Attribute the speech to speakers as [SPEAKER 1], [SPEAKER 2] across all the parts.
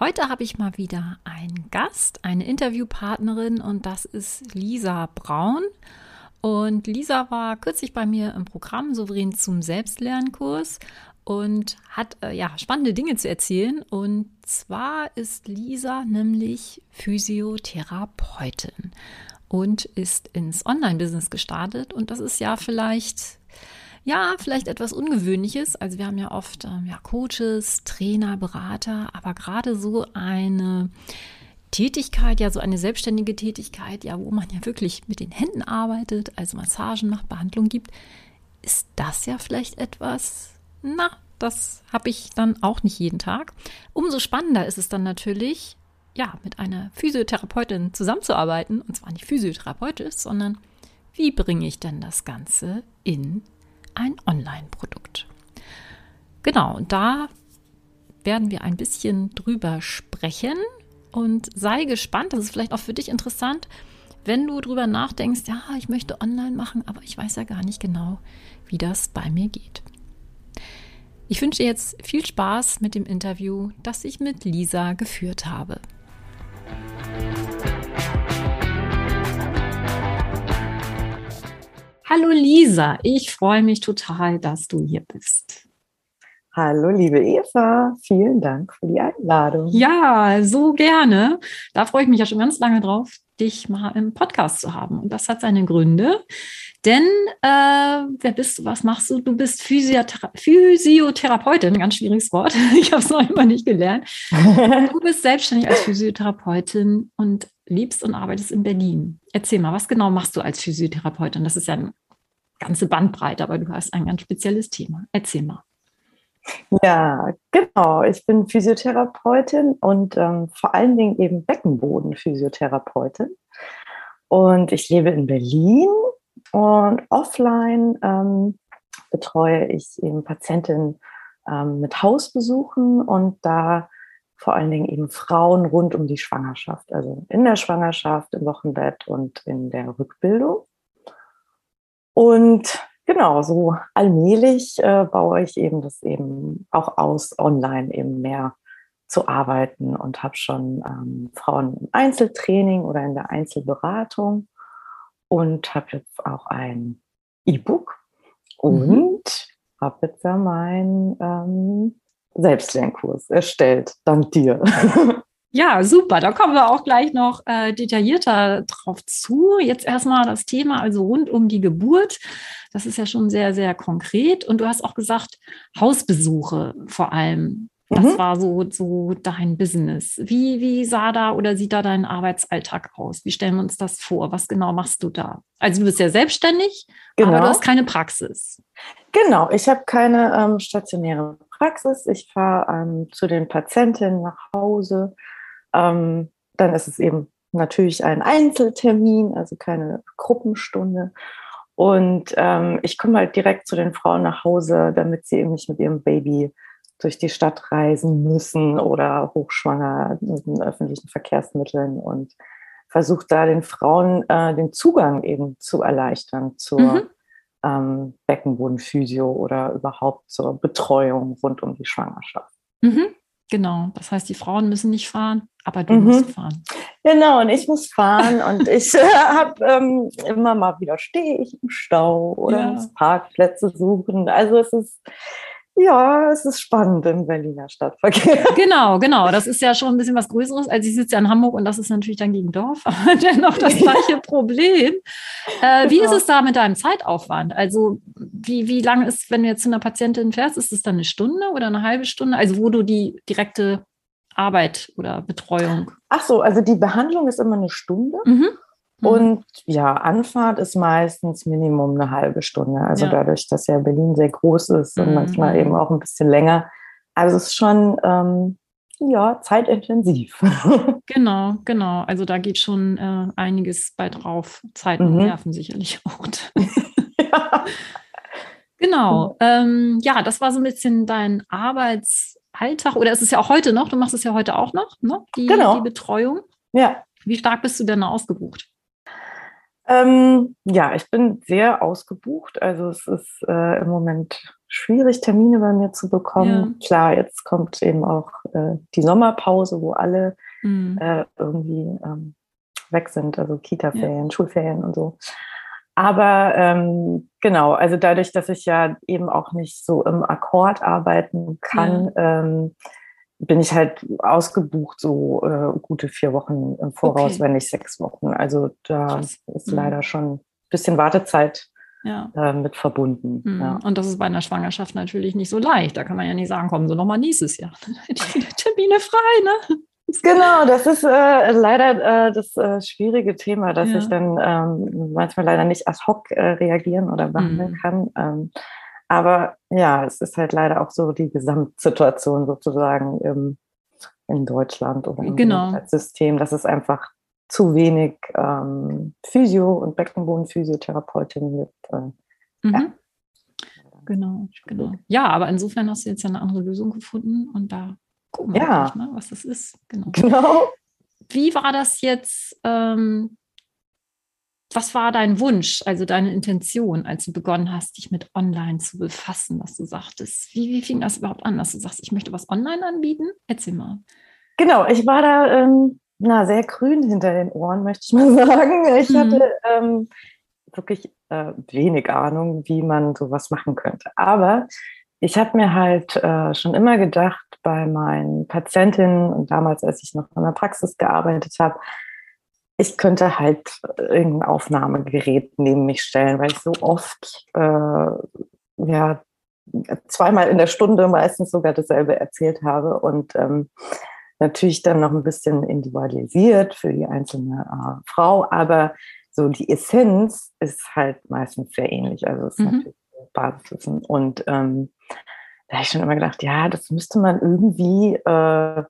[SPEAKER 1] Heute habe ich mal wieder einen Gast, eine Interviewpartnerin und das ist Lisa Braun. Und Lisa war kürzlich bei mir im Programm Souverän zum Selbstlernkurs und hat äh, ja spannende Dinge zu erzählen. Und zwar ist Lisa nämlich Physiotherapeutin und ist ins Online-Business gestartet. Und das ist ja vielleicht ja, vielleicht etwas Ungewöhnliches. Also wir haben ja oft ähm, ja, Coaches, Trainer, Berater, aber gerade so eine Tätigkeit, ja, so eine selbstständige Tätigkeit, ja, wo man ja wirklich mit den Händen arbeitet, also Massagen macht, Behandlung gibt, ist das ja vielleicht etwas, na, das habe ich dann auch nicht jeden Tag. Umso spannender ist es dann natürlich, ja, mit einer Physiotherapeutin zusammenzuarbeiten, und zwar nicht physiotherapeutisch, sondern wie bringe ich denn das Ganze in ein Online-Produkt. Genau, und da werden wir ein bisschen drüber sprechen und sei gespannt, das ist vielleicht auch für dich interessant, wenn du drüber nachdenkst, ja, ich möchte online machen, aber ich weiß ja gar nicht genau, wie das bei mir geht. Ich wünsche jetzt viel Spaß mit dem Interview, das ich mit Lisa geführt habe. Hallo Lisa, ich freue mich total, dass du hier bist.
[SPEAKER 2] Hallo liebe Eva, vielen Dank für die Einladung.
[SPEAKER 1] Ja, so gerne. Da freue ich mich ja schon ganz lange drauf, dich mal im Podcast zu haben. Und das hat seine Gründe. Denn äh, wer bist du? Was machst du? Du bist Physiothera Physiotherapeutin, ganz schwieriges Wort. Ich habe es noch immer nicht gelernt. Du bist selbstständig als Physiotherapeutin und lebst und arbeitest in Berlin. Erzähl mal, was genau machst du als Physiotherapeutin? Das ist ja eine ganze Bandbreite, aber du hast ein ganz spezielles Thema. Erzähl mal.
[SPEAKER 2] Ja, genau. Ich bin Physiotherapeutin und ähm, vor allen Dingen eben Beckenboden-Physiotherapeutin. Und ich lebe in Berlin und offline ähm, betreue ich eben Patientinnen ähm, mit Hausbesuchen und da vor allen Dingen eben Frauen rund um die Schwangerschaft, also in der Schwangerschaft, im Wochenbett und in der Rückbildung. Und genau, so allmählich äh, baue ich eben das eben auch aus, online eben mehr zu arbeiten und habe schon ähm, Frauen im Einzeltraining oder in der Einzelberatung und habe jetzt auch ein E-Book und mhm. habe jetzt ja mein ähm, Selbstlernkurs erstellt, dank dir.
[SPEAKER 1] Ja, super. Da kommen wir auch gleich noch äh, detaillierter drauf zu. Jetzt erstmal das Thema, also rund um die Geburt. Das ist ja schon sehr, sehr konkret. Und du hast auch gesagt, Hausbesuche vor allem. Das mhm. war so, so dein Business. Wie, wie sah da oder sieht da dein Arbeitsalltag aus? Wie stellen wir uns das vor? Was genau machst du da? Also du bist ja selbstständig, genau. aber du hast keine Praxis.
[SPEAKER 2] Genau, ich habe keine ähm, stationäre Praxis. Ich fahre ähm, zu den Patientinnen nach Hause. Ähm, dann ist es eben natürlich ein Einzeltermin, also keine Gruppenstunde. Und ähm, ich komme halt direkt zu den Frauen nach Hause, damit sie eben nicht mit ihrem Baby durch die Stadt reisen müssen oder hochschwanger mit den öffentlichen Verkehrsmitteln und versucht da den Frauen äh, den Zugang eben zu erleichtern zur mhm. ähm, Beckenbodenphysio oder überhaupt zur Betreuung rund um die Schwangerschaft.
[SPEAKER 1] Mhm. Genau, das heißt, die Frauen müssen nicht fahren, aber du mhm. musst fahren.
[SPEAKER 2] Genau, und ich muss fahren und ich äh, habe ähm, immer mal wieder stehe ich im Stau oder ja. muss Parkplätze suchen. Also es ist ja, es ist spannend im Berliner Stadtverkehr.
[SPEAKER 1] Genau, genau. Das ist ja schon ein bisschen was Größeres. Also ich sitze ja in Hamburg und das ist natürlich dann gegen Dorf, aber dennoch das gleiche Problem. Äh, wie genau. ist es da mit deinem Zeitaufwand? Also wie, wie lange ist, wenn du jetzt zu einer Patientin fährst, ist es dann eine Stunde oder eine halbe Stunde? Also wo du die direkte Arbeit oder Betreuung?
[SPEAKER 2] Ach so, also die Behandlung ist immer eine Stunde. Mhm. Mhm. Und ja, Anfahrt ist meistens Minimum eine halbe Stunde. Also ja. dadurch, dass ja Berlin sehr groß ist und mhm. manchmal eben auch ein bisschen länger. Also es ist schon, ähm, ja, zeitintensiv.
[SPEAKER 1] genau, genau. Also da geht schon äh, einiges bei drauf. Zeit und mhm. Nerven sicherlich auch. ja. Genau. Ähm, ja, das war so ein bisschen dein Arbeitsalltag. Oder ist es ja auch heute noch? Du machst es ja heute auch noch, ne? Die, genau. die Betreuung.
[SPEAKER 2] Ja.
[SPEAKER 1] Wie stark bist du denn ausgebucht?
[SPEAKER 2] Ähm, ja, ich bin sehr ausgebucht. Also es ist äh, im Moment schwierig, Termine bei mir zu bekommen. Ja. Klar, jetzt kommt eben auch äh, die Sommerpause, wo alle mhm. äh, irgendwie ähm, weg sind, also Kita-Ferien, ja. Schulferien und so. Aber ähm, genau, also dadurch, dass ich ja eben auch nicht so im Akkord arbeiten kann, ja. ähm, bin ich halt ausgebucht, so äh, gute vier Wochen im Voraus, okay. wenn nicht sechs Wochen. Also da Krass. ist mhm. leider schon ein bisschen Wartezeit ja. äh, mit verbunden.
[SPEAKER 1] Mhm. Ja. Und das ist bei einer Schwangerschaft natürlich nicht so leicht. Da kann man ja nicht sagen, kommen Sie nochmal nächstes Jahr. Die Termine frei, ne?
[SPEAKER 2] Genau, das ist äh, leider äh, das äh, schwierige Thema, dass ja. ich dann ähm, manchmal leider nicht ad hoc äh, reagieren oder behandeln mhm. kann. Ähm, aber ja, es ist halt leider auch so die Gesamtsituation sozusagen im, in Deutschland oder im
[SPEAKER 1] genau.
[SPEAKER 2] System, dass es einfach zu wenig ähm, Physio- und Beckenbodenphysiotherapeutinnen gibt. Äh,
[SPEAKER 1] mhm. ja. Genau, genau. Ja, aber insofern hast du jetzt ja eine andere Lösung gefunden und da gucken wir ja. mal, was das ist. Genau. genau. Wie war das jetzt? Ähm, was war dein Wunsch, also deine Intention, als du begonnen hast, dich mit Online zu befassen, was du sagtest? Wie, wie fing das überhaupt an, dass du sagst, ich möchte was online anbieten? Erzähl mal.
[SPEAKER 2] Genau, ich war da ähm, na, sehr grün hinter den Ohren, möchte ich mal sagen. Ich mhm. hatte ähm, wirklich äh, wenig Ahnung, wie man sowas machen könnte. Aber ich habe mir halt äh, schon immer gedacht, bei meinen Patientinnen und damals, als ich noch in der Praxis gearbeitet habe, ich könnte halt irgendein Aufnahmegerät neben mich stellen, weil ich so oft, äh, ja, zweimal in der Stunde meistens sogar dasselbe erzählt habe und ähm, natürlich dann noch ein bisschen individualisiert für die einzelne äh, Frau, aber so die Essenz ist halt meistens sehr ähnlich. Also es ist mhm. natürlich Basiswissen. Und ähm, da habe ich schon immer gedacht, ja, das müsste man irgendwie äh,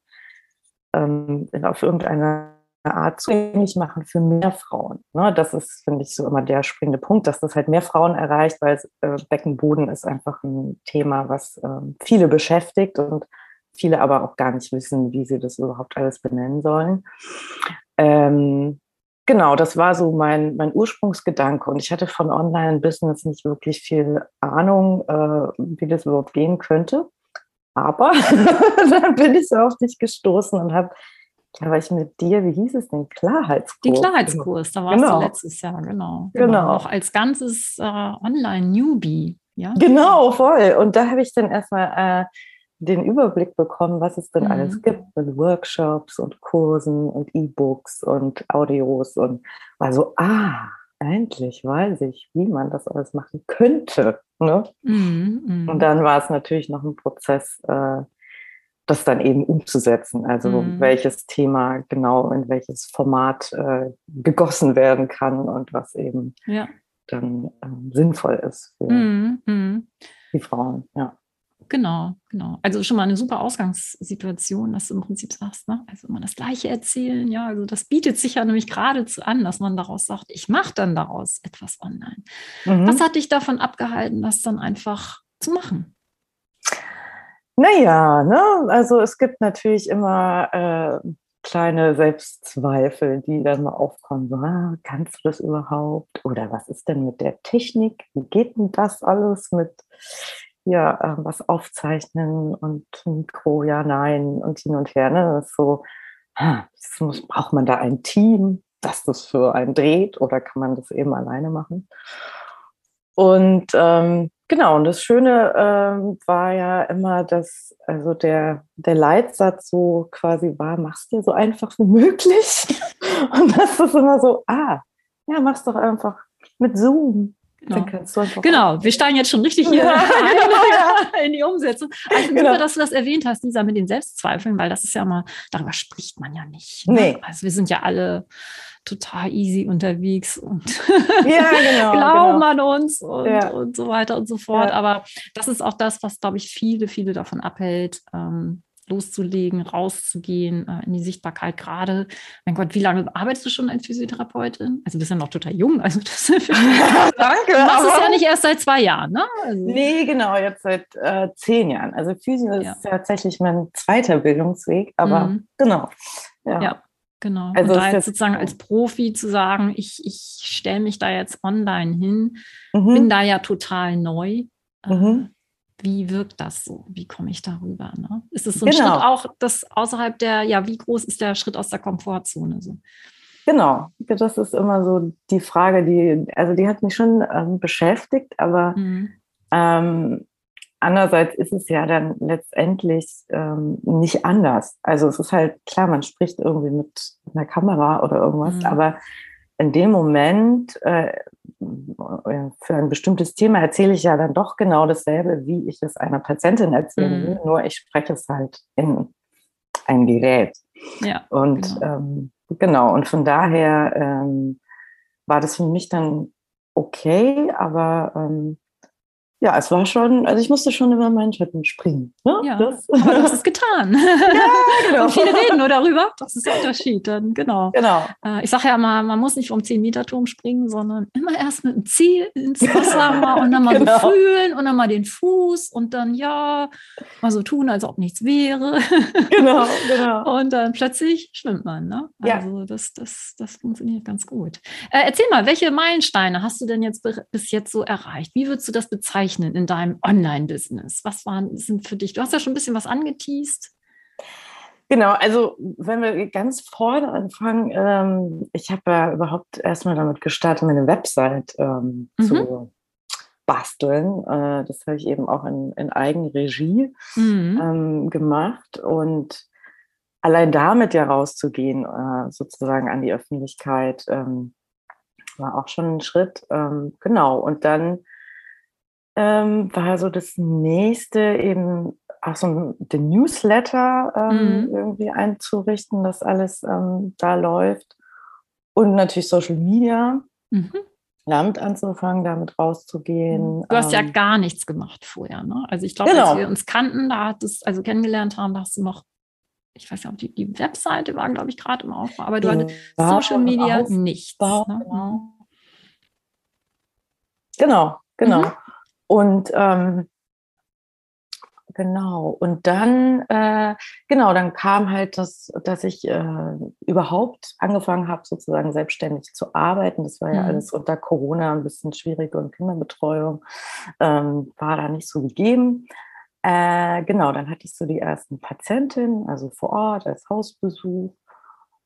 [SPEAKER 2] ähm, auf irgendeine Art zugänglich machen für mehr Frauen. Ne? Das ist, finde ich, so immer der springende Punkt, dass das halt mehr Frauen erreicht, weil äh, Beckenboden ist einfach ein Thema, was äh, viele beschäftigt und viele aber auch gar nicht wissen, wie sie das überhaupt alles benennen sollen. Ähm, genau, das war so mein, mein Ursprungsgedanke und ich hatte von Online-Business nicht wirklich viel Ahnung, äh, wie das überhaupt gehen könnte. Aber dann bin ich so auf dich gestoßen und habe da war ich mit dir, wie hieß es denn? Klarheitskurs.
[SPEAKER 1] Die Klarheitskurs, da warst genau. du letztes Jahr, genau. Genau. genau. Auch als ganzes äh, Online-Newbie. Ja?
[SPEAKER 2] Genau, voll. Und da habe ich dann erstmal äh, den Überblick bekommen, was es denn mhm. alles gibt mit Workshops und Kursen und E-Books und Audios und war so, ah, endlich weiß ich, wie man das alles machen könnte. Ne? Mhm, mh. Und dann war es natürlich noch ein Prozess, äh, das dann eben umzusetzen. Also mhm. welches Thema genau in welches Format äh, gegossen werden kann und was eben ja. dann ähm, sinnvoll ist für mhm. mhm. die Frauen. Ja.
[SPEAKER 1] Genau, genau. Also schon mal eine super Ausgangssituation, dass du im Prinzip sagst, ne? also immer das Gleiche erzählen, ja, also das bietet sich ja nämlich geradezu an, dass man daraus sagt, ich mache dann daraus etwas online. Mhm. Was hat dich davon abgehalten, das dann einfach zu machen?
[SPEAKER 2] Naja, ne? also es gibt natürlich immer äh, kleine Selbstzweifel, die dann mal aufkommen. So, ah, kannst du das überhaupt? Oder was ist denn mit der Technik? Wie geht denn das alles mit ja, äh, was aufzeichnen und Mikro, ja, nein und hin und her. Ne? Das ist so, ah, muss, braucht man da ein Team, das das für einen dreht oder kann man das eben alleine machen? Und ähm, genau, und das Schöne ähm, war ja immer, dass also der, der Leitsatz so quasi war, mach's dir so einfach wie möglich. und das ist immer so, ah, ja, mach's doch einfach mit Zoom.
[SPEAKER 1] Genau. genau, wir steigen jetzt schon richtig hier ja, genau, in die Umsetzung. Also genau. super, dass du das erwähnt hast, Lisa, mit den Selbstzweifeln, weil das ist ja mal, darüber spricht man ja nicht. Ne? Nee. Also wir sind ja alle total easy unterwegs und ja, genau, glauben genau. an uns und, ja. und so weiter und so fort. Aber das ist auch das, was, glaube ich, viele, viele davon abhält, ähm, loszulegen, rauszugehen, äh, in die Sichtbarkeit gerade. Mein Gott, wie lange arbeitest du schon als Physiotherapeutin? Also du bist ja noch total jung. Also das Danke. Du machst es ja nicht erst seit zwei Jahren, ne?
[SPEAKER 2] Also. Nee, genau, jetzt seit äh, zehn Jahren. Also Physio ja. ist tatsächlich mein zweiter Bildungsweg, aber mhm. genau.
[SPEAKER 1] Ja. ja. Genau. Also und da jetzt sozusagen als Profi zu sagen, ich, ich stelle mich da jetzt online hin, mhm. bin da ja total neu. Mhm. Wie wirkt das so? Wie komme ich darüber? Ne? Ist es so ein genau. Schritt auch, das außerhalb der, ja, wie groß ist der Schritt aus der Komfortzone? So?
[SPEAKER 2] Genau, das ist immer so die Frage, die, also die hat mich schon ähm, beschäftigt, aber mhm. ähm, Andererseits ist es ja dann letztendlich ähm, nicht anders. Also es ist halt klar, man spricht irgendwie mit einer Kamera oder irgendwas, mhm. aber in dem Moment äh, für ein bestimmtes Thema erzähle ich ja dann doch genau dasselbe, wie ich es einer Patientin erzählen will, mhm. nur ich spreche es halt in ein Gerät. Ja, und genau. Ähm, genau, und von daher ähm, war das für mich dann okay, aber ähm, ja, es war schon, also ich musste schon über meinen Schatten springen.
[SPEAKER 1] Ne? Ja, das. aber du hast es getan. Ja, genau. Und viele reden nur darüber. Das ist der Unterschied dann, genau. genau. Äh, ich sage ja mal, man muss nicht vom 10-Meter-Turm springen, sondern immer erst mit dem Ziel ins Wasser mal und dann mal genau. so fühlen und dann mal den Fuß und dann ja, mal so tun, als ob nichts wäre. Genau, genau. Und dann plötzlich schwimmt man. Ne? Also ja. das, das, das funktioniert ganz gut. Äh, erzähl mal, welche Meilensteine hast du denn jetzt bis jetzt so erreicht? Wie würdest du das bezeichnen? Zeichnen in deinem Online-Business? Was waren, sind für dich? Du hast ja schon ein bisschen was angeteased.
[SPEAKER 2] Genau, also wenn wir ganz vorne anfangen, ähm, ich habe ja überhaupt erstmal damit gestartet, meine Website ähm, mhm. zu basteln. Äh, das habe ich eben auch in, in Eigenregie mhm. ähm, gemacht und allein damit ja rauszugehen, äh, sozusagen an die Öffentlichkeit, ähm, war auch schon ein Schritt. Ähm, genau, und dann ähm, war so das nächste eben auch so den Newsletter ähm, mhm. irgendwie einzurichten, dass alles ähm, da läuft. Und natürlich Social Media. Mhm. Damit anzufangen, damit rauszugehen.
[SPEAKER 1] Du hast ja ähm. gar nichts gemacht vorher, ne? Also ich glaube, genau. als wir uns kannten, da hattest, also kennengelernt haben, da hast du noch, ich weiß nicht, ob die, die Webseite war, glaube ich, gerade im Aufbau, aber du hattest Social Media nichts. Ne?
[SPEAKER 2] Genau. Genau, genau. Mhm. Und ähm, genau, und dann, äh, genau, dann kam halt das, dass ich äh, überhaupt angefangen habe, sozusagen selbstständig zu arbeiten. Das war ja mhm. alles unter Corona ein bisschen schwierig und Kinderbetreuung ähm, war da nicht so gegeben. Äh, genau, dann hatte ich so die ersten Patientinnen, also vor Ort als Hausbesuch.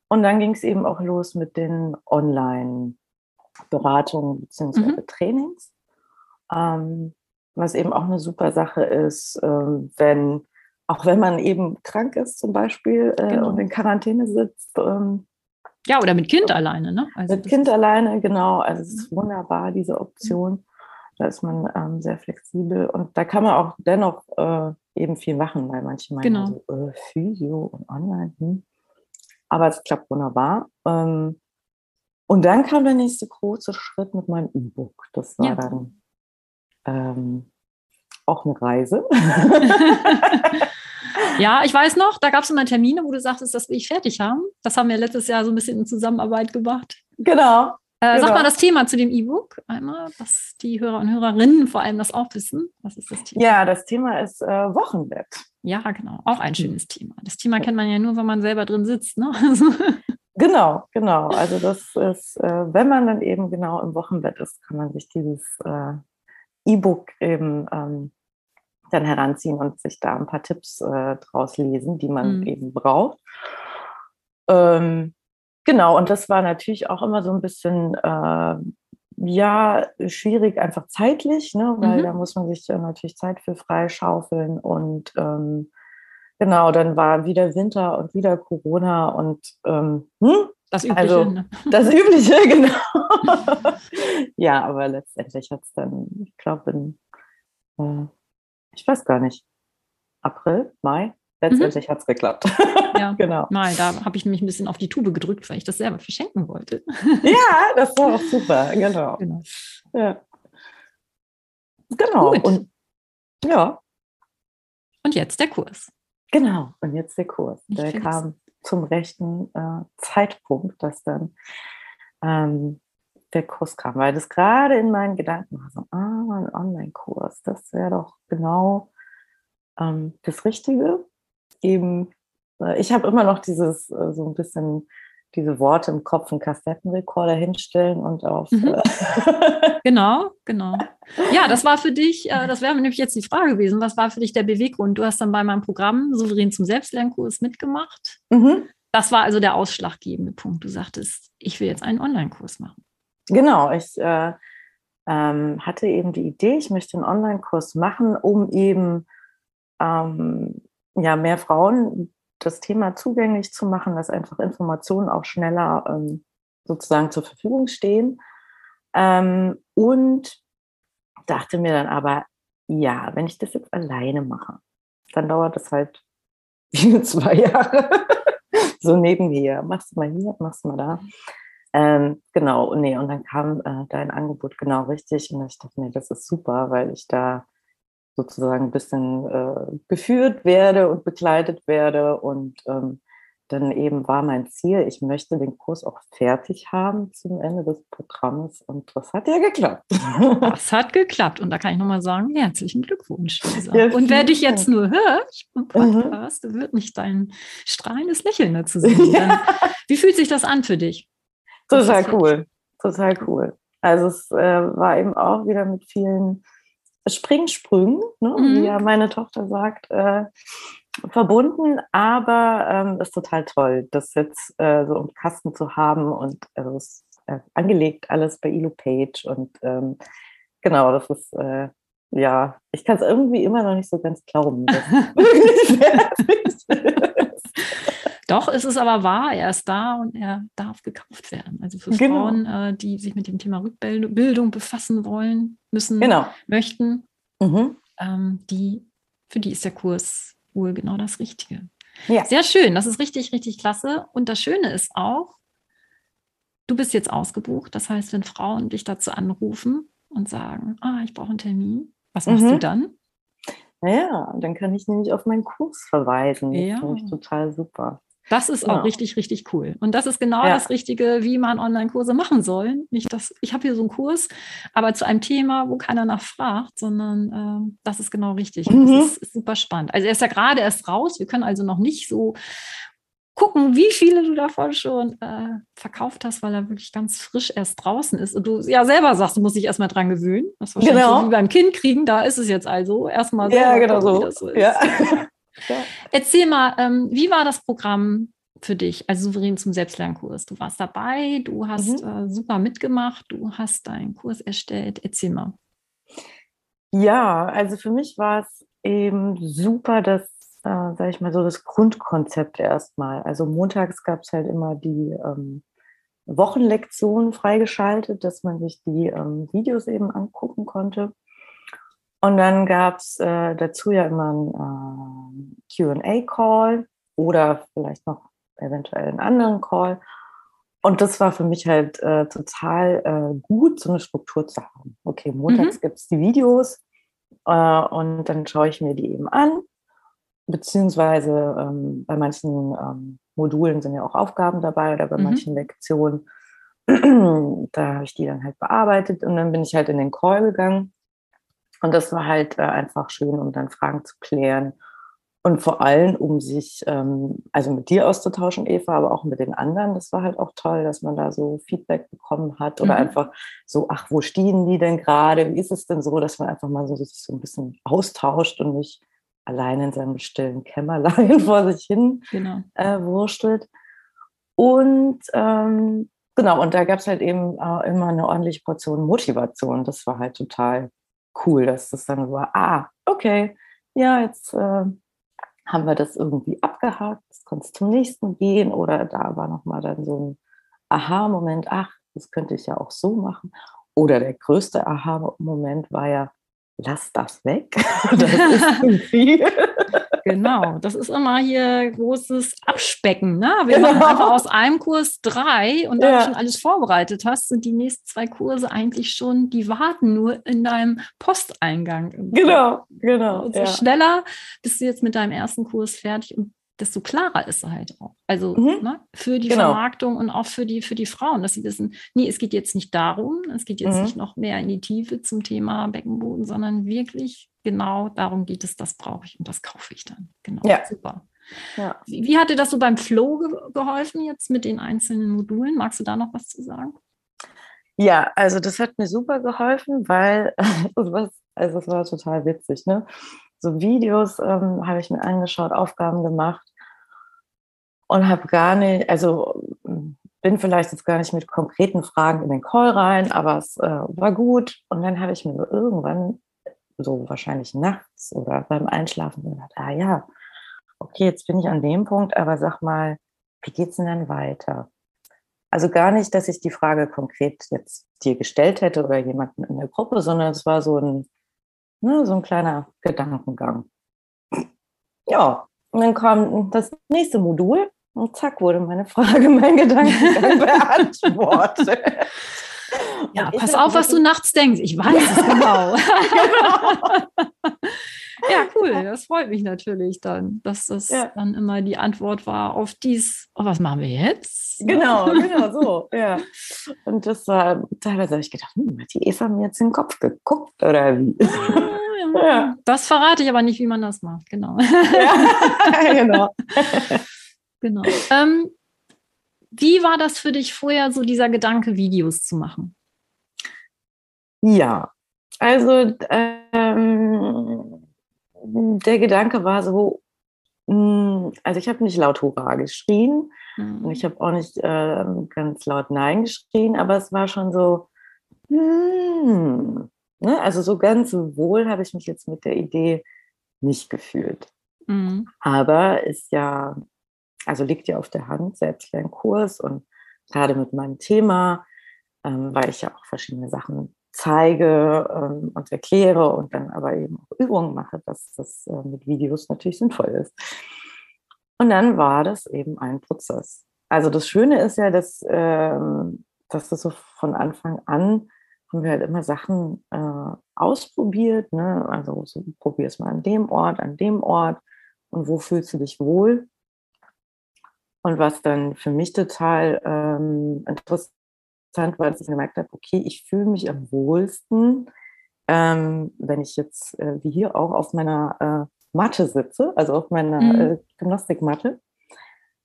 [SPEAKER 2] Und dann ging es eben auch los mit den Online-Beratungen bzw. Mhm. Trainings. Ähm, was eben auch eine super Sache ist, ähm, wenn, auch wenn man eben krank ist zum Beispiel äh, genau. und in Quarantäne sitzt. Ähm,
[SPEAKER 1] ja, oder mit Kind alleine, ne?
[SPEAKER 2] Also mit Kind alleine, genau. Also es ist mhm. wunderbar, diese Option. Da ist man ähm, sehr flexibel und da kann man auch dennoch äh, eben viel machen, weil manche meinen genau. so, äh, Physio und online. Hm. Aber es klappt wunderbar. Ähm, und dann kam der nächste große Schritt mit meinem E-Book. Das war ja. dann ähm, auch eine Reise.
[SPEAKER 1] ja, ich weiß noch, da gab es immer Termine, wo du sagtest, das will ich fertig haben. Das haben wir letztes Jahr so ein bisschen in Zusammenarbeit gemacht.
[SPEAKER 2] Genau.
[SPEAKER 1] Äh,
[SPEAKER 2] genau.
[SPEAKER 1] Sag mal das Thema zu dem E-Book einmal, dass die Hörer und Hörerinnen vor allem das auch wissen. Was ist das Thema?
[SPEAKER 2] Ja, das Thema ist äh, Wochenbett.
[SPEAKER 1] Ja, genau. Auch ein schönes Thema. Das Thema kennt man ja nur, wenn man selber drin sitzt. Ne?
[SPEAKER 2] genau, genau. Also das ist, äh, wenn man dann eben genau im Wochenbett ist, kann man sich dieses äh, E-Book eben ähm, dann heranziehen und sich da ein paar Tipps äh, draus lesen, die man mhm. eben braucht. Ähm, genau, und das war natürlich auch immer so ein bisschen, äh, ja, schwierig, einfach zeitlich, ne? weil mhm. da muss man sich ja natürlich Zeit für freischaufeln und ähm, genau, dann war wieder Winter und wieder Corona und ähm, hm?
[SPEAKER 1] Das Übliche. Also, ne?
[SPEAKER 2] Das Übliche, genau. ja, aber letztendlich hat es dann, ich glaube, in, äh, ich weiß gar nicht, April, Mai, letztendlich mhm. hat es geklappt.
[SPEAKER 1] Ja, genau. Mai, da habe ich mich ein bisschen auf die Tube gedrückt, weil ich das selber verschenken wollte.
[SPEAKER 2] ja, das war auch super, genau. Genau. Ja. Genau.
[SPEAKER 1] Gut. Und ja. Und jetzt der Kurs.
[SPEAKER 2] Genau, und jetzt der Kurs. Ich der kam zum rechten äh, Zeitpunkt, dass dann ähm, der Kurs kam, weil das gerade in meinen Gedanken war so, ah, ein Online-Kurs, das wäre doch genau ähm, das Richtige. Eben, äh, ich habe immer noch dieses äh, so ein bisschen diese Worte im Kopf, einen Kassettenrekorder hinstellen und auf. Mhm.
[SPEAKER 1] Äh genau, genau. Ja, das war für dich, äh, das wäre nämlich jetzt die Frage gewesen, was war für dich der Beweggrund? Du hast dann bei meinem Programm Souverän zum Selbstlernkurs mitgemacht. Mhm. Das war also der ausschlaggebende Punkt. Du sagtest, ich will jetzt einen Online-Kurs machen.
[SPEAKER 2] Genau, ich äh, ähm, hatte eben die Idee, ich möchte einen Online-Kurs machen, um eben ähm, ja, mehr Frauen das Thema zugänglich zu machen, dass einfach Informationen auch schneller ähm, sozusagen zur Verfügung stehen. Ähm, und dachte mir dann aber, ja, wenn ich das jetzt alleine mache, dann dauert das halt zwei Jahre. so nebenher. Machst du mal hier, machst du mal da. Ähm, genau, nee, und dann kam äh, dein Angebot genau richtig und ich dachte mir, das ist super, weil ich da sozusagen ein bisschen äh, geführt werde und begleitet werde. Und ähm, dann eben war mein Ziel, ich möchte den Kurs auch fertig haben zum Ende des Programmes. Und das hat ja geklappt.
[SPEAKER 1] Das hat geklappt. Und da kann ich nochmal sagen, herzlichen Glückwunsch. Ja, und wer dich jetzt nur hört im mhm. Podcast, mhm. wird mich dein strahlendes Lächeln dazu sehen. Ja. Wie fühlt sich das an für dich?
[SPEAKER 2] Total cool. Total cool. Also es äh, war eben auch wieder mit vielen Springsprüngen, ne, mhm. wie ja meine Tochter sagt, äh, verbunden, aber ähm, ist total toll, das jetzt äh, so im Kasten zu haben und also es ist äh, angelegt alles bei Elo Page und ähm, genau, das ist äh, ja, ich kann es irgendwie immer noch nicht so ganz glauben. Dass
[SPEAKER 1] Doch, es ist aber wahr, er ist da und er darf gekauft werden. Also für genau. Frauen, äh, die sich mit dem Thema Rückbildung befassen wollen, müssen, genau. möchten, mhm. ähm, die, für die ist der Kurs wohl genau das Richtige. Ja. Sehr schön, das ist richtig, richtig klasse. Und das Schöne ist auch, du bist jetzt ausgebucht. Das heißt, wenn Frauen dich dazu anrufen und sagen, ah, ich brauche einen Termin, was machst mhm. du dann?
[SPEAKER 2] Naja, dann kann ich nämlich auf meinen Kurs verweisen. Das ja. finde ich total super.
[SPEAKER 1] Das ist auch richtig, richtig cool. Und das ist genau ja. das Richtige, wie man Online-Kurse machen soll. Nicht, dass ich habe hier so einen Kurs, aber zu einem Thema, wo keiner nachfragt, sondern äh, das ist genau richtig. Mhm. Das ist, ist, super spannend. Also er ist ja gerade erst raus. Wir können also noch nicht so gucken, wie viele du davon schon äh, verkauft hast, weil er wirklich ganz frisch erst draußen ist. Und du ja selber sagst, du musst dich erstmal dran gewöhnen. Das war genau. so wie beim Kind kriegen, da ist es jetzt also. Erstmal
[SPEAKER 2] Ja, genau so. so ja.
[SPEAKER 1] Ja. Erzähl mal, ähm, wie war das Programm für dich, also souverän zum Selbstlernkurs? Du warst dabei, du hast mhm. äh, super mitgemacht, du hast deinen Kurs erstellt. Erzähl mal.
[SPEAKER 2] Ja, also für mich war es eben super, dass, äh, sag ich mal, so das Grundkonzept erstmal. Also montags gab es halt immer die ähm, Wochenlektionen freigeschaltet, dass man sich die ähm, Videos eben angucken konnte. Und dann gab es äh, dazu ja immer einen äh, QA-Call oder vielleicht noch eventuell einen anderen Call. Und das war für mich halt äh, total äh, gut, so eine Struktur zu haben. Okay, montags mhm. gibt es die Videos äh, und dann schaue ich mir die eben an. Beziehungsweise ähm, bei manchen ähm, Modulen sind ja auch Aufgaben dabei oder bei mhm. manchen Lektionen. da habe ich die dann halt bearbeitet und dann bin ich halt in den Call gegangen und das war halt äh, einfach schön, um dann Fragen zu klären und vor allem, um sich, ähm, also mit dir auszutauschen, Eva, aber auch mit den anderen. Das war halt auch toll, dass man da so Feedback bekommen hat oder mhm. einfach so, ach, wo stehen die denn gerade? Wie ist es denn so, dass man einfach mal so, sich so ein bisschen austauscht und nicht allein in seinem stillen Kämmerlein vor sich hin genau. äh, wurstelt. Und ähm, genau, und da gab es halt eben äh, immer eine ordentliche Portion Motivation. Das war halt total cool, dass das dann so war, ah, okay, ja, jetzt äh, haben wir das irgendwie abgehakt, jetzt konnte es zum nächsten gehen oder da war nochmal dann so ein Aha-Moment, ach, das könnte ich ja auch so machen. Oder der größte Aha-Moment war ja, lass das weg. das ist zu viel.
[SPEAKER 1] genau. Das ist immer hier großes Abspecken. Ne? Wir genau. machen einfach aus einem Kurs drei und da ja. du schon alles vorbereitet hast, sind die nächsten zwei Kurse eigentlich schon, die warten nur in deinem Posteingang.
[SPEAKER 2] Genau, genau.
[SPEAKER 1] Und so ja. schneller bist du jetzt mit deinem ersten Kurs fertig und desto klarer ist er halt auch. Also mhm. ne, für die genau. Vermarktung und auch für die, für die Frauen, dass sie wissen, nee, es geht jetzt nicht darum, es geht jetzt mhm. nicht noch mehr in die Tiefe zum Thema Beckenboden, sondern wirklich genau darum geht es, das brauche ich und das kaufe ich dann. Genau,
[SPEAKER 2] ja.
[SPEAKER 1] super. Ja. Wie, wie hat dir das so beim Flow ge geholfen jetzt mit den einzelnen Modulen? Magst du da noch was zu sagen?
[SPEAKER 2] Ja, also das hat mir super geholfen, weil also es war total witzig. Ne? So Videos ähm, habe ich mir angeschaut, Aufgaben gemacht und habe gar nicht, also bin vielleicht jetzt gar nicht mit konkreten Fragen in den Call rein, aber es äh, war gut. Und dann habe ich mir irgendwann so wahrscheinlich nachts oder beim Einschlafen gedacht, ah ja, okay, jetzt bin ich an dem Punkt, aber sag mal, wie geht's denn dann weiter? Also gar nicht, dass ich die Frage konkret jetzt dir gestellt hätte oder jemanden in der Gruppe, sondern es war so ein, ne, so ein kleiner Gedankengang. Ja, und dann kam das nächste Modul und zack wurde meine Frage, mein Gedankengang beantwortet.
[SPEAKER 1] Ja, pass auf, was du nachts denkst. Ich weiß es genau. genau. ja, cool. Das freut mich natürlich dann, dass das ja. dann immer die Antwort war auf dies. Oh, was machen wir jetzt?
[SPEAKER 2] Genau, genau so. Ja. Und das war teilweise habe ich gedacht, hm, hat die Eva mir jetzt in den Kopf geguckt oder wie?
[SPEAKER 1] Ja. Das verrate ich aber nicht, wie man das macht. Genau. Genau. genau. Ähm, wie war das für dich vorher, so dieser Gedanke, Videos zu machen?
[SPEAKER 2] Ja, also ähm, der Gedanke war so, mh, hm, also ich habe nicht laut Hurra geschrien mhm. und ich habe auch nicht äh, ganz laut Nein geschrien, aber es war schon so, hm, ne? also so ganz wohl habe ich mich jetzt mit der Idee nicht gefühlt. Mhm. Aber ist ja, also liegt ja auf der Hand, selbst ein Kurs und gerade mit meinem Thema, ähm, weil ich ja auch verschiedene Sachen zeige ähm, und erkläre und dann aber eben auch Übungen mache, dass das äh, mit Videos natürlich sinnvoll ist. Und dann war das eben ein Prozess. Also das Schöne ist ja, dass, ähm, dass das so von Anfang an haben wir halt immer Sachen äh, ausprobiert. Ne? Also so, probier es mal an dem Ort, an dem Ort und wo fühlst du dich wohl. Und was dann für mich total ähm, interessant war, dass ich gemerkt habe, okay, ich fühle mich am wohlsten, ähm, wenn ich jetzt äh, wie hier auch auf meiner äh, Matte sitze, also auf meiner mhm. äh, Gymnastikmatte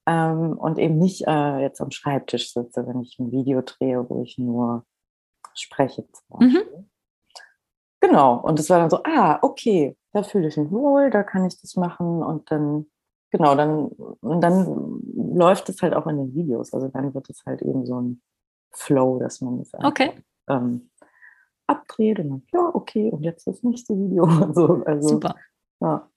[SPEAKER 2] ähm, und eben nicht äh, jetzt am Schreibtisch sitze, wenn ich ein Video drehe, wo ich nur spreche. Mhm. Genau, und es war dann so, ah, okay, da fühle ich mich wohl, da kann ich das machen und dann, genau, dann, und dann läuft es halt auch in den Videos, also dann wird es halt eben so ein Flow, dass man es
[SPEAKER 1] okay.
[SPEAKER 2] ähm, abdreht und dann, ja, okay, und jetzt das nächste Video und so. Also,
[SPEAKER 1] Super. Ja.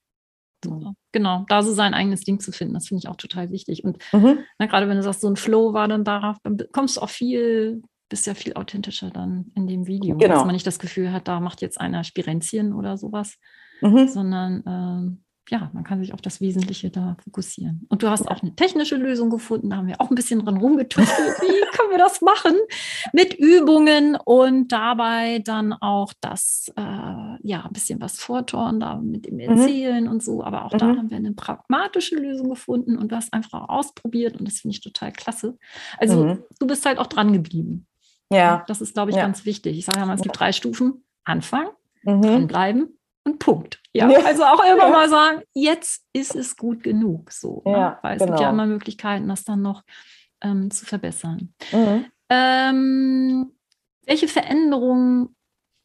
[SPEAKER 1] Super. Genau, da so sein eigenes Ding zu finden, das finde ich auch total wichtig. Und mhm. na, gerade wenn du sagst, so ein Flow war dann darauf, dann kommst du auch viel, bist ja viel authentischer dann in dem Video, genau. dass man nicht das Gefühl hat, da macht jetzt einer Spirenzchen oder sowas, mhm. sondern ähm, ja, man kann sich auf das Wesentliche da fokussieren. Und du hast auch eine technische Lösung gefunden, da haben wir auch ein bisschen dran rumgetüftelt. Wie können wir das machen? Mit Übungen und dabei dann auch das, äh, ja, ein bisschen was vortorn, da mit dem mhm. Erzählen mhm. und so. Aber auch mhm. da haben wir eine pragmatische Lösung gefunden und du hast einfach ausprobiert und das finde ich total klasse. Also mhm. du bist halt auch dran geblieben.
[SPEAKER 2] Ja.
[SPEAKER 1] Das ist, glaube ich, ja. ganz wichtig. Ich sage ja mal, es gibt drei Stufen. Anfang, mhm. dranbleiben und Punkt. Ja, ja. also auch immer ja. mal sagen, jetzt ist es gut genug. So, ne? ja, Weil es genau. gibt ja immer Möglichkeiten, das dann noch ähm, zu verbessern. Mhm. Ähm, welche Veränderungen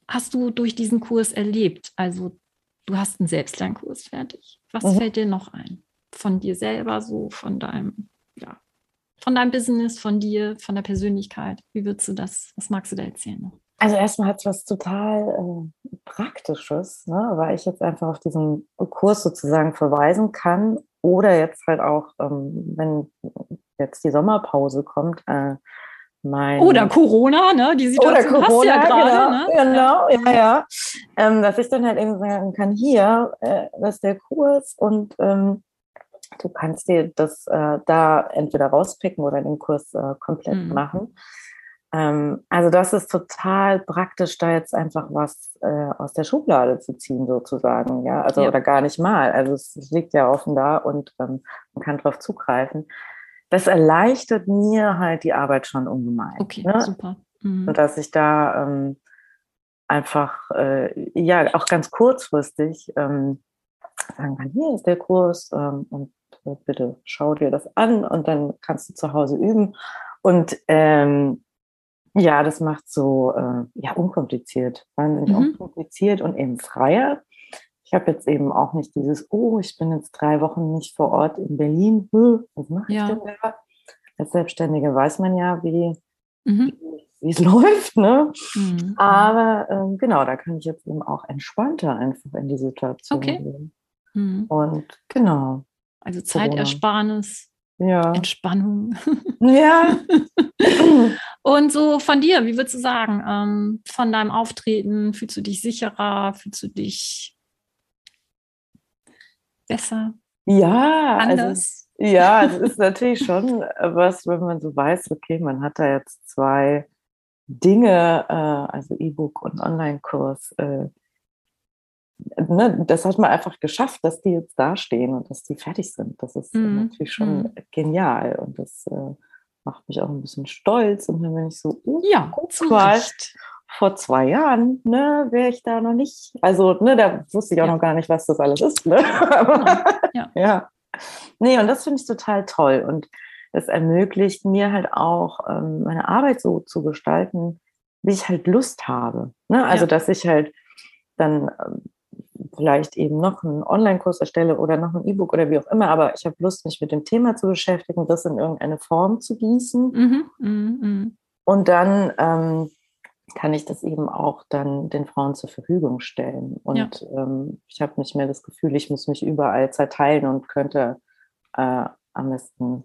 [SPEAKER 1] hast du durch diesen Kurs erlebt? Also du hast einen Selbstlernkurs fertig. Was mhm. fällt dir noch ein? Von dir selber, so von deinem, ja, von deinem Business, von dir, von der Persönlichkeit. Wie würdest du das, was magst du da erzählen noch?
[SPEAKER 2] Also erstmal hat es was total äh, Praktisches, ne? weil ich jetzt einfach auf diesen Kurs sozusagen verweisen kann oder jetzt halt auch, ähm, wenn jetzt die Sommerpause kommt, äh, mein.
[SPEAKER 1] Oder Corona, ne? Die Situation
[SPEAKER 2] oder Corona,
[SPEAKER 1] ja gerade,
[SPEAKER 2] genau,
[SPEAKER 1] ne?
[SPEAKER 2] Genau, ja, ja. Ähm, dass ich dann halt eben sagen kann, hier, äh, das ist der Kurs und ähm, du kannst dir das äh, da entweder rauspicken oder den Kurs äh, komplett
[SPEAKER 1] Mhm.
[SPEAKER 2] machen. Ähm, also das ist total praktisch, da jetzt einfach was äh, aus der Schublade zu ziehen, sozusagen. Ja, also
[SPEAKER 1] Ja.
[SPEAKER 2] oder gar nicht mal. Also es, liegt ja offen da und ähm, man kann drauf zugreifen. Das erleichtert mir halt die Arbeit schon ungemein.
[SPEAKER 1] Okay,
[SPEAKER 2] ne?
[SPEAKER 1] super. Mhm.
[SPEAKER 2] Und dass ich da ähm, einfach, äh, ja, auch ganz kurzfristig ähm, sagen kann, hier ist der Kurs ähm, und äh, bitte schau dir das an und dann kannst du zu Hause üben. Und ähm, ja, das macht so äh, ja, unkompliziert, wahnsinnig
[SPEAKER 1] Mhm.
[SPEAKER 2] unkompliziert und eben freier. Ich habe jetzt eben auch nicht dieses, oh, ich bin jetzt drei Wochen nicht vor Ort in Berlin. Hm, was mache ich
[SPEAKER 1] Ja.
[SPEAKER 2] denn da? Als Selbstständige weiß man ja, wie
[SPEAKER 1] Mhm.
[SPEAKER 2] wie es läuft, ne?
[SPEAKER 1] Mhm.
[SPEAKER 2] Aber ähm, genau, da kann ich jetzt eben auch entspannter einfach in die Situation
[SPEAKER 1] Okay.
[SPEAKER 2] gehen.
[SPEAKER 1] Mhm.
[SPEAKER 2] Und genau,
[SPEAKER 1] Also. Zeitersparnis,
[SPEAKER 2] ja.
[SPEAKER 1] Entspannung.
[SPEAKER 2] Ja.
[SPEAKER 1] Und so von dir, wie würdest du sagen, ähm, von deinem Auftreten, fühlst du dich sicherer, fühlst du dich besser,
[SPEAKER 2] ja, also,
[SPEAKER 1] anders?
[SPEAKER 2] ja, es ist natürlich schon was, wenn man so weiß, okay, man hat da jetzt zwei Dinge, äh, also E-Book und Online-Kurs, äh, ne, das hat man einfach geschafft, dass die jetzt dastehen und dass die fertig sind. Das ist
[SPEAKER 1] Mhm.
[SPEAKER 2] natürlich schon
[SPEAKER 1] Mhm.
[SPEAKER 2] genial und das äh, macht mich auch ein bisschen stolz und dann bin ich so, uh,
[SPEAKER 1] Ja,
[SPEAKER 2] guck mal, vor zwei Jahren, ne, wäre ich da noch nicht, also, ne, da wusste ich auch
[SPEAKER 1] Ja.
[SPEAKER 2] noch gar nicht, was das alles ist, ne?
[SPEAKER 1] Ja.
[SPEAKER 2] ja. Nee, und das finde ich total toll und es ermöglicht mir halt auch, ähm, meine Arbeit so zu gestalten, wie ich halt Lust habe, ne? Also,
[SPEAKER 1] Ja.
[SPEAKER 2] dass ich halt dann ähm, vielleicht eben noch einen Online-Kurs erstelle oder noch ein E-Book oder wie auch immer, aber ich habe Lust, mich mit dem Thema zu beschäftigen, das in irgendeine Form zu gießen
[SPEAKER 1] Mhm. Mhm. Mhm.
[SPEAKER 2] und dann ähm, kann ich das eben auch dann den Frauen zur Verfügung stellen. Und ähm, ich habe nicht mehr das Gefühl, ich muss mich überall zerteilen und könnte äh, am besten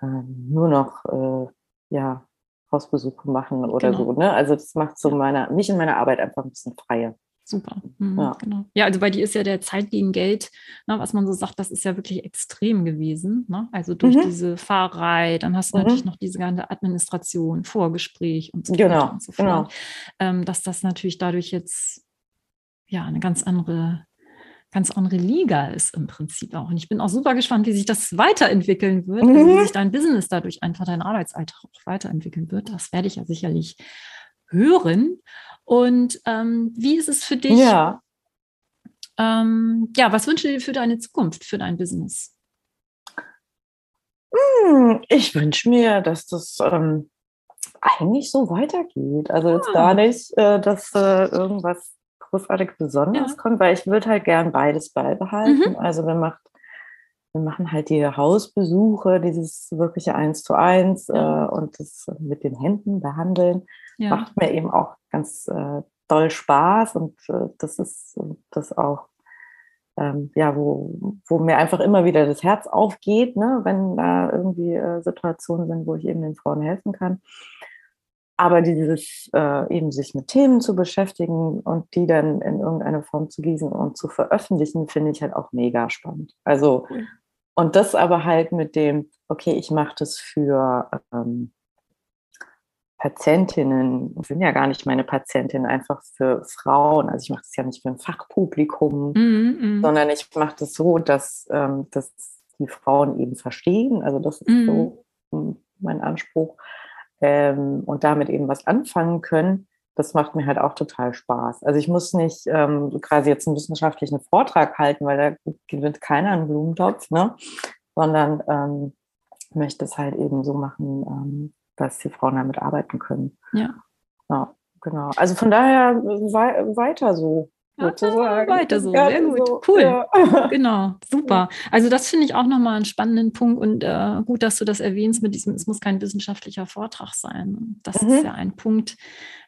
[SPEAKER 2] äh, nur noch äh, ja, Hausbesuche machen oder
[SPEAKER 1] Genau.
[SPEAKER 2] so. Ne? Also das macht so
[SPEAKER 1] Ja.
[SPEAKER 2] meine, mich in meiner Arbeit einfach ein bisschen freier.
[SPEAKER 1] Super. Mhm,
[SPEAKER 2] Ja.
[SPEAKER 1] Genau. Ja, also bei dir ist ja der Zeit gegen Geld, ne, was man so sagt, das ist ja wirklich extrem gewesen. Ne? Also durch
[SPEAKER 2] Mhm.
[SPEAKER 1] diese Fahrerei, dann hast du
[SPEAKER 2] Mhm.
[SPEAKER 1] natürlich noch diese ganze Administration, Vorgespräch und so
[SPEAKER 2] Genau,
[SPEAKER 1] weiter und so
[SPEAKER 2] genau.
[SPEAKER 1] fort. Ähm, dass das natürlich dadurch jetzt ja eine ganz andere, ganz andere Liga ist im Prinzip auch. Und ich bin auch super gespannt, wie sich das weiterentwickeln wird, also wie
[SPEAKER 2] Mhm.
[SPEAKER 1] sich dein Business dadurch einfach dein Arbeitsalltag auch weiterentwickeln wird. Das werde ich ja sicherlich hören. Und ähm, wie ist es für dich?
[SPEAKER 2] Ja.
[SPEAKER 1] Ähm, ja, was wünschst du dir für deine Zukunft, für dein Business?
[SPEAKER 2] Hm, Ich wünsche mir, dass das ähm, eigentlich so weitergeht. Also jetzt
[SPEAKER 1] Ah.
[SPEAKER 2] gar nicht, äh, dass äh, irgendwas großartig Besonderes
[SPEAKER 1] Ja.
[SPEAKER 2] kommt, weil ich würde halt gern beides beibehalten. Also wir macht, wir machen halt die Hausbesuche, dieses wirkliche Eins zu eins äh, und das mit den Händen behandeln
[SPEAKER 1] Ja,
[SPEAKER 2] macht mir eben auch ganz äh, doll Spaß und äh, das ist das auch, ähm, ja, wo, wo mir einfach immer wieder das Herz aufgeht, ne, wenn da irgendwie äh, Situationen sind, wo ich eben den Frauen helfen kann. Aber dieses äh, eben sich mit Themen zu beschäftigen und die dann in irgendeine Form zu gießen und zu veröffentlichen, finde ich halt auch mega spannend. Also, und das aber halt mit dem, okay, ich mache das für ähm, Patientinnen, ich bin ja gar nicht meine Patientin, einfach für Frauen. Also ich mache das ja nicht für ein Fachpublikum,
[SPEAKER 1] Mhm, mhm.
[SPEAKER 2] sondern ich mache das so, dass, ähm, dass die Frauen eben verstehen. Also das ist
[SPEAKER 1] Mhm.
[SPEAKER 2] so mm, mein Anspruch. Ähm, und damit eben was anfangen können. Das macht mir halt auch total Spaß. Also ich muss nicht ähm, quasi jetzt einen wissenschaftlichen Vortrag halten, weil da gewinnt keiner einen Blumentopf, ne? sondern ähm, möchte es halt eben so machen, ähm, dass die Frauen damit arbeiten können.
[SPEAKER 1] Ja.
[SPEAKER 2] Ja, genau. Also von daher wei weiter so, sozusagen.
[SPEAKER 1] weiter so,
[SPEAKER 2] Ja,
[SPEAKER 1] sehr gut,
[SPEAKER 2] so,
[SPEAKER 1] cool.
[SPEAKER 2] ja.
[SPEAKER 1] Genau, super. Also das finde ich auch nochmal einen spannenden Punkt und äh, gut, dass du das erwähnst mit diesem, es muss kein wissenschaftlicher Vortrag sein. Das
[SPEAKER 2] Mhm.
[SPEAKER 1] ist ja ein Punkt,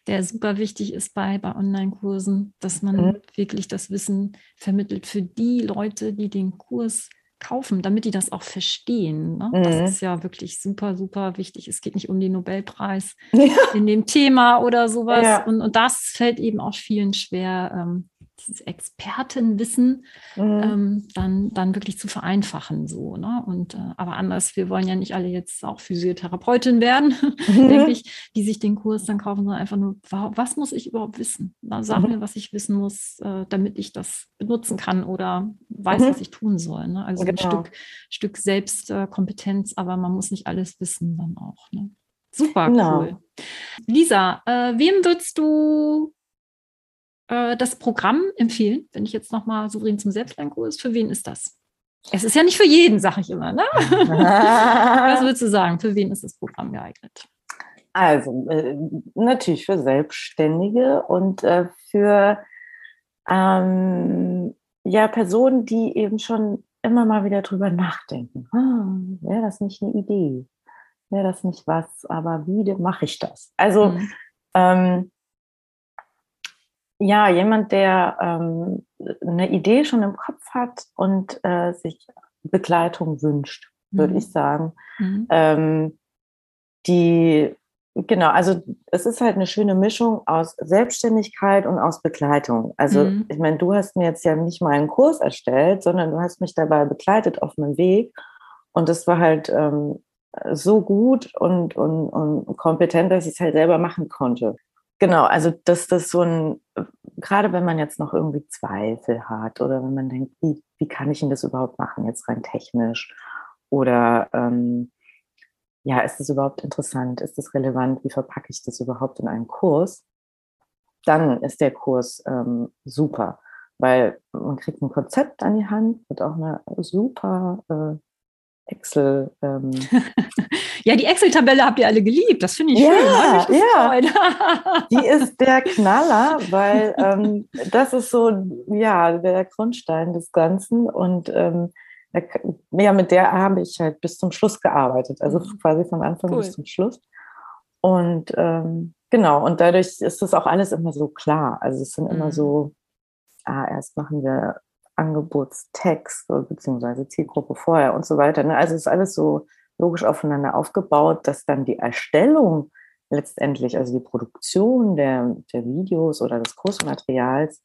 [SPEAKER 1] der super wichtig ist bei, bei Online-Kursen, dass man
[SPEAKER 2] Mhm.
[SPEAKER 1] wirklich das Wissen vermittelt für die Leute, die den Kurs kaufen, damit die das auch verstehen. Ne? Mhm. Das ist ja wirklich super, super wichtig. Es geht nicht um den Nobelpreis ja. in dem Thema oder sowas. Ja. Und, und das fällt eben auch vielen schwer, ähm, dieses Expertenwissen mhm. ähm, dann, dann wirklich zu vereinfachen. So, ne? Und äh, aber anders, wir wollen ja nicht alle jetzt auch Physiotherapeutin werden, mhm. denke ich, die sich den Kurs dann kaufen, sondern einfach nur, was muss ich überhaupt wissen? Sag mhm. mir, was ich wissen muss, äh, damit ich das benutzen kann oder weiß, mhm. was ich tun soll. Ne? Also genau. ein Stück, Stück Selbstkompetenz, aber man muss nicht alles wissen dann auch. Ne? Super genau. cool. Lisa, äh, wem würdest du äh, das Programm empfehlen, wenn ich jetzt nochmal souverän zum Selbstlernkurs, für wen ist das? Es ist ja nicht für jeden, sage ich immer. Ne? Was würdest du sagen? Für wen ist das Programm geeignet?
[SPEAKER 2] Also äh, natürlich für Selbstständige und äh, für ähm, ja, Personen, die eben schon immer mal wieder drüber nachdenken. Ah, Wäre das nicht eine Idee? Wäre das nicht was? Aber wie mache ich das? Also mhm. ähm, ja, jemand, der ähm, eine Idee schon im Kopf hat und äh, sich Begleitung wünscht, würde mhm. ich sagen. Mhm. Ähm, die, genau, also es ist halt eine schöne Mischung aus Selbstständigkeit und aus Begleitung. Also mhm. ich meine, du hast mir jetzt ja nicht mal einen Kurs erstellt, sondern du hast mich dabei begleitet auf meinem Weg. Und das war halt ähm, so gut und, und, und kompetent, dass ich es halt selber machen konnte. Genau, also dass das so ein, gerade wenn man jetzt noch irgendwie Zweifel hat oder wenn man denkt, wie, wie kann ich denn das überhaupt machen, jetzt rein technisch? Oder ähm, ja, ist das überhaupt interessant? Ist das relevant? Wie verpacke ich das überhaupt in einen Kurs? Dann ist der Kurs ähm, super, weil man kriegt ein Konzept an die Hand, wird auch eine super äh, Excel. Ähm.
[SPEAKER 1] ja, die Excel-Tabelle habt ihr alle geliebt. Das finde ich
[SPEAKER 2] ja, schön. Ja, die ist der Knaller, weil ähm, das ist so ja der Grundstein des Ganzen und ähm, ja, mit der habe ich halt bis zum Schluss gearbeitet, also mhm. quasi von Anfang cool. bis zum Schluss. Und ähm, genau, und dadurch ist das auch alles immer so klar. Also es sind mhm. immer so, ah, erst machen wir Angebotstext beziehungsweise Zielgruppe vorher und so weiter. Ne? Also es ist alles so logisch aufeinander aufgebaut, dass dann die Erstellung letztendlich, also die Produktion der, der Videos oder des Kursmaterials,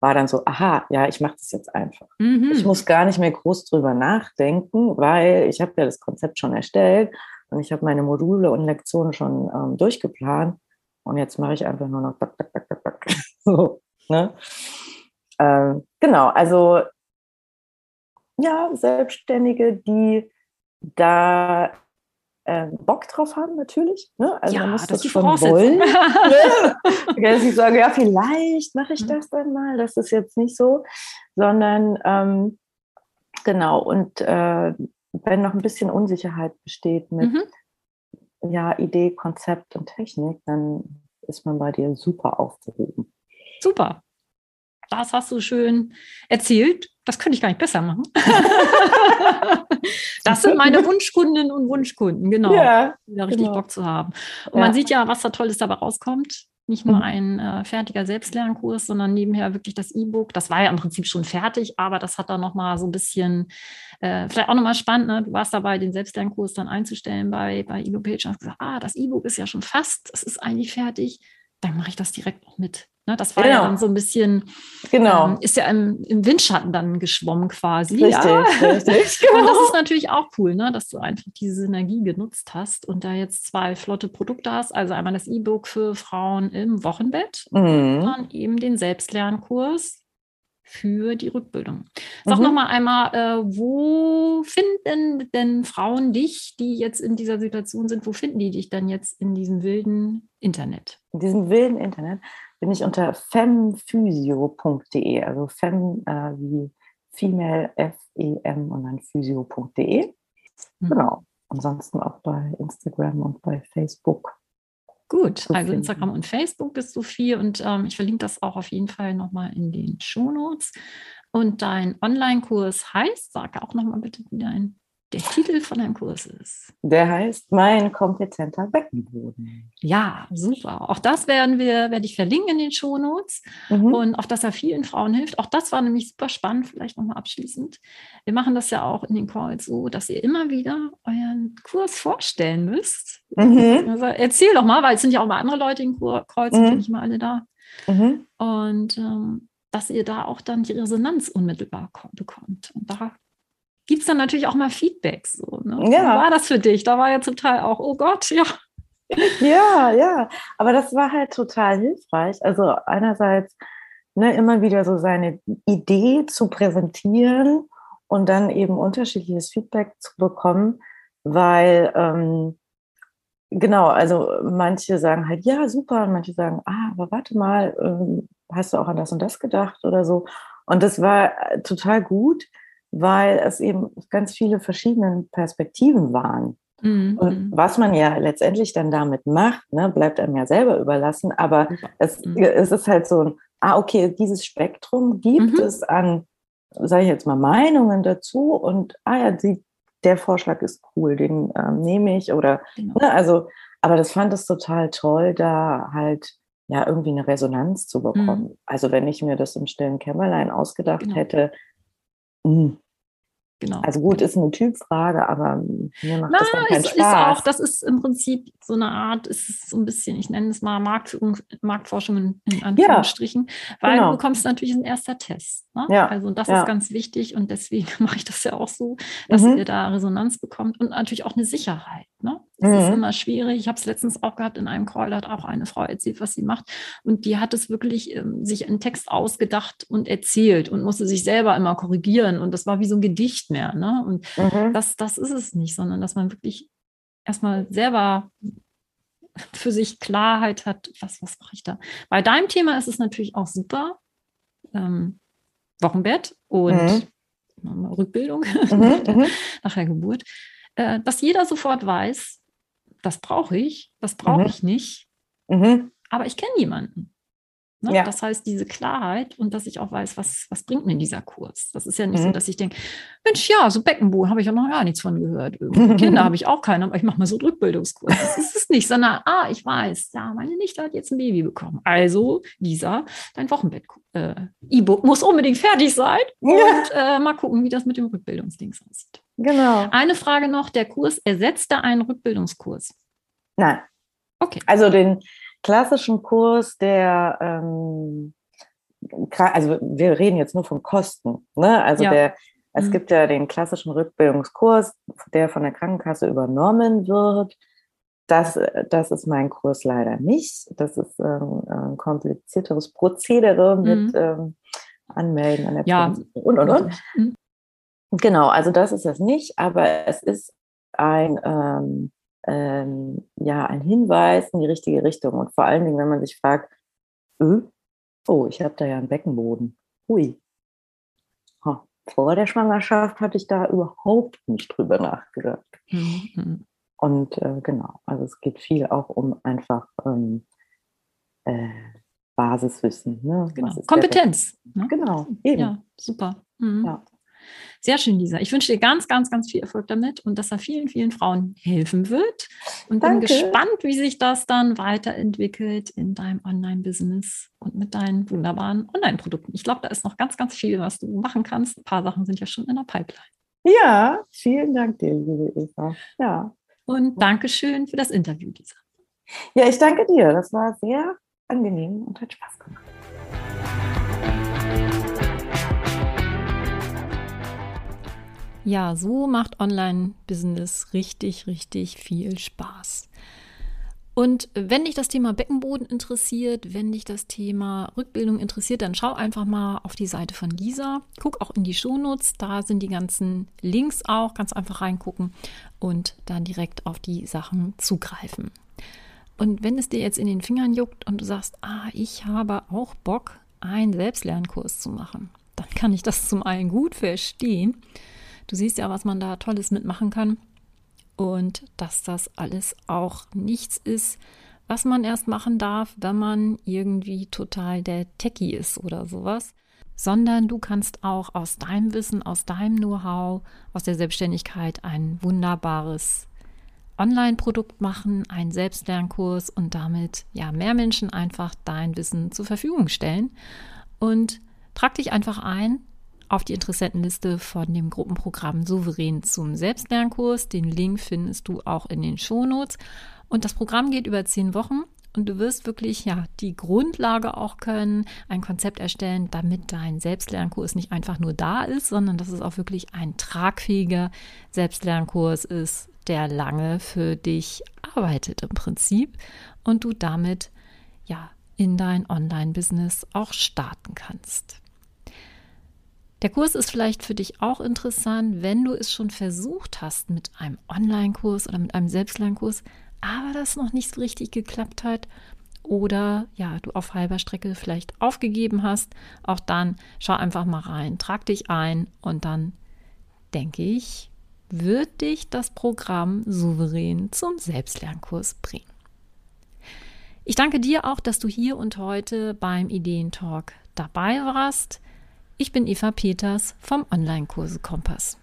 [SPEAKER 2] war dann so, aha, ja, ich mache das jetzt einfach. Mhm. Ich muss gar nicht mehr groß drüber nachdenken, weil ich habe ja das Konzept schon erstellt und ich habe meine Module und Lektionen schon ähm, durchgeplant und jetzt mache ich einfach nur noch so, ne? Ähm, genau, also ja, Selbstständige, die da äh, Bock drauf haben, natürlich. Ne?
[SPEAKER 1] Also ja, man muss das, das schon wollen.
[SPEAKER 2] dass ich sage, ja, vielleicht mache ich mhm. das dann mal. Das ist jetzt nicht so, sondern ähm, genau. Und äh, wenn noch ein bisschen Unsicherheit besteht mit mhm. ja, Idee, Konzept und Technik, dann ist man bei dir super aufgehoben.
[SPEAKER 1] Super das hast du schön erzählt. Das könnte ich gar nicht besser machen. das sind meine Wunschkundinnen und Wunschkunden, genau. Ja, da richtig genau. Bock zu haben. Und ja. man sieht ja, was da Tolles dabei rauskommt. Nicht nur mhm. ein äh, fertiger Selbstlernkurs, sondern nebenher wirklich das E-Book. Das war ja im Prinzip schon fertig, aber das hat dann nochmal so ein bisschen, äh, vielleicht auch nochmal spannend, ne? du warst dabei, den Selbstlernkurs dann einzustellen bei, bei EloPage und hast gesagt, ah, das E-Book ist ja schon fast, es ist eigentlich fertig, dann mache ich das direkt noch mit. Ne, das war genau. ja dann so ein bisschen,
[SPEAKER 2] genau.
[SPEAKER 1] Ähm, ist ja im, im, Windschatten dann geschwommen quasi.
[SPEAKER 2] Richtig, ja. richtig. Genau.
[SPEAKER 1] Und das ist natürlich auch cool, ne, dass du einfach diese Synergie genutzt hast und da jetzt zwei flotte Produkte hast. Also einmal das E-Book für Frauen im Wochenbett mhm. und dann eben den Selbstlernkurs für die Rückbildung. Sag mhm. noch mal einmal, äh, wo finden denn Frauen dich, die jetzt in dieser Situation sind, wo finden die dich dann jetzt in diesem wilden Internet?
[SPEAKER 2] In diesem wilden Internet bin ich unter femphysio.de, also fem äh, wie female, F-E-M und dann physio.de. Mhm. Genau. Ansonsten auch bei Instagram und bei Facebook.
[SPEAKER 1] Gut, also Instagram und Facebook bist du viel und ähm, ich verlinke das auch auf jeden Fall nochmal in den Shownotes. Und dein Online-Kurs heißt, sag auch nochmal bitte, wie dein der Titel von deinem Kurs ist?
[SPEAKER 2] Der heißt Mein kompetenter Beckenboden.
[SPEAKER 1] Ja, super. Auch das werden wir, werde ich verlinken in den Shownotes mhm. und auch, dass er vielen Frauen hilft. Auch das war nämlich super spannend, vielleicht nochmal abschließend. Wir machen das ja auch in den Calls so, dass ihr immer wieder euren Kurs vorstellen müsst. Mhm. Also erzähl doch mal, weil es sind ja auch mal andere Leute in Calls, mhm. sind nicht mal alle da. Mhm. Und ähm, dass ihr da auch dann die Resonanz unmittelbar bekommt. Und da gibt es dann natürlich auch mal Feedback. So, ne? ja. Wie war das für dich? Da war ja zum Teil auch, oh Gott, ja.
[SPEAKER 2] Ja, ja. Aber das war halt total hilfreich. Also einerseits ne, immer wieder so seine Idee zu präsentieren und dann eben unterschiedliches Feedback zu bekommen, weil ähm, genau, also manche sagen halt, ja, super, und manche sagen, ah, aber warte mal, ähm, hast du auch an das und das gedacht oder so. Und das war total gut, weil es eben ganz viele verschiedene Perspektiven waren. Mhm. Und mhm. was man ja letztendlich dann damit macht, ne, bleibt einem ja selber überlassen. Aber es, mhm. es ist halt so ein, ah, okay, dieses Spektrum gibt mhm. es an, sage ich jetzt mal, Meinungen dazu. Und ah ja, die, der Vorschlag ist cool, den ähm, nehme ich. Oder, genau. ne, also, aber das fand es total toll, da halt ja irgendwie eine Resonanz zu bekommen. Mhm. Also wenn ich mir das im stillen Kämmerlein ausgedacht genau. hätte, mh, hm, Genau. Also gut, ist eine Typfrage, aber mir macht Na, das dann keinen ist, Spaß.
[SPEAKER 1] Ist auch, das ist im Prinzip so eine Art, ist so ein bisschen, ich nenne es mal Marktführung, Marktforschung in, in Anführungsstrichen, ja, weil genau. du bekommst natürlich ein erster Test. Ne? Ja, also das ja. ist ganz wichtig und deswegen mache ich das ja auch so, dass mhm. ihr da Resonanz bekommt und natürlich auch eine Sicherheit. Ne? Das mhm. ist immer schwierig. Ich habe es letztens auch gehabt in einem Call, da hat auch eine Frau erzählt, was sie macht und die hat es wirklich ähm, sich einen Text ausgedacht und erzählt und musste sich selber immer korrigieren und das war wie so ein Gedicht mehr. Ne? Und mhm. das, das ist es nicht, sondern dass man wirklich erstmal selber für sich Klarheit hat, was, was mache ich da. Bei deinem Thema ist es natürlich auch super. Ähm, Wochenbett und mhm. Rückbildung mhm, mhm. nach der Geburt, äh, dass jeder sofort weiß, das brauche ich, das brauche mhm. ich nicht, mhm. aber ich kenne jemanden. Ne? Ja. Das heißt, diese Klarheit und dass ich auch weiß, was, was bringt mir dieser Kurs. Das ist ja nicht mhm. so, dass ich denke, Mensch, ja, so Beckenboden habe ich ja noch gar nichts von gehört. Kinder habe ich auch keine, aber ich mache mal so einen Rückbildungskurs. Das ist es nicht, sondern, ah, ich weiß, ja, meine Nichte hat jetzt ein Baby bekommen. Also, Lisa, dein Wochenbett-E-Book äh, muss unbedingt fertig sein. Und äh, mal gucken, wie das mit dem Rückbildungsdings aussieht. Genau. Eine Frage noch, der Kurs ersetzte einen Rückbildungskurs?
[SPEAKER 2] Nein. Okay. Also den, klassischen Kurs, der, ähm, also wir reden jetzt nur von Kosten, ne? Also ja. der, es mhm. gibt ja den klassischen Rückbildungskurs, der von der Krankenkasse übernommen wird. Das, das ist mein Kurs leider nicht. Das ist ähm, ein komplizierteres Prozedere mit mhm. ähm, Anmelden an der
[SPEAKER 1] ja.
[SPEAKER 2] und und und. Mhm. Genau, also das ist es nicht, aber es ist ein ähm, ähm, ja, ein Hinweis in die richtige Richtung. Und vor allen Dingen, wenn man sich fragt, äh, oh, ich habe da ja einen Beckenboden. Hui. Ha, vor der Schwangerschaft hatte ich da überhaupt nicht drüber nachgedacht. Mhm. Und äh, genau, also es geht viel auch um einfach ähm, äh, Basiswissen. Ne?
[SPEAKER 1] Genau. Kompetenz.
[SPEAKER 2] Ne? Genau, eben.
[SPEAKER 1] Ja, super. Mhm. Ja. Sehr schön, Lisa. Ich wünsche dir ganz, ganz, ganz viel Erfolg damit und dass er vielen, vielen Frauen helfen wird. Und Danke. bin gespannt, wie sich das dann weiterentwickelt in deinem Online-Business und mit deinen wunderbaren Online-Produkten. Ich glaube, da ist noch ganz, ganz viel, was du machen kannst. Ein paar Sachen sind ja schon in der Pipeline.
[SPEAKER 2] Ja, vielen Dank dir, liebe Eva. Ja.
[SPEAKER 1] Und Dankeschön für das Interview, Lisa.
[SPEAKER 2] Ja, ich danke dir. Das war sehr angenehm und hat Spaß gemacht.
[SPEAKER 1] Ja, so macht Online-Business richtig, richtig viel Spaß. Und wenn dich das Thema Beckenboden interessiert, wenn dich das Thema Rückbildung interessiert, dann schau einfach mal auf die Seite von Lisa. Guck auch in die Shownotes, da sind die ganzen Links auch, ganz einfach reingucken und dann direkt auf die Sachen zugreifen. Und wenn es dir jetzt in den Fingern juckt und du sagst, ah, ich habe auch Bock, einen Selbstlernkurs zu machen, dann kann ich das zum einen gut verstehen. Du siehst ja, was man da Tolles mitmachen kann und dass das alles auch nichts ist, was man erst machen darf, wenn man irgendwie total der Techie ist oder sowas. sondern du kannst auch aus deinem Wissen, aus deinem Know-how, aus der Selbstständigkeit ein wunderbares Online-Produkt machen, einen Selbstlernkurs und damit ja mehr Menschen einfach dein Wissen zur Verfügung stellen. Und trag dich einfach ein auf die Interessentenliste von dem Gruppenprogramm Souverän zum Selbstlernkurs. Den Link findest du auch in den Shownotes. Und das Programm geht über zehn Wochen und du wirst wirklich ja die Grundlage auch können, ein Konzept erstellen, damit dein Selbstlernkurs nicht einfach nur da ist, sondern dass es auch wirklich ein tragfähiger Selbstlernkurs ist, der lange für dich arbeitet im Prinzip und du damit ja in dein Online-Business auch starten kannst. Der Kurs ist vielleicht für dich auch interessant, wenn du es schon versucht hast mit einem Online-Kurs oder mit einem Selbstlernkurs, aber das noch nicht so richtig geklappt hat oder ja, du auf halber Strecke vielleicht aufgegeben hast, auch dann schau einfach mal rein, trag dich ein und dann denke ich, wird dich das Programm souverän zum Selbstlernkurs bringen. Ich danke dir auch, dass du hier und heute beim Ideentalk dabei warst. Ich bin Eva Peters vom Online-Kurse Kompass.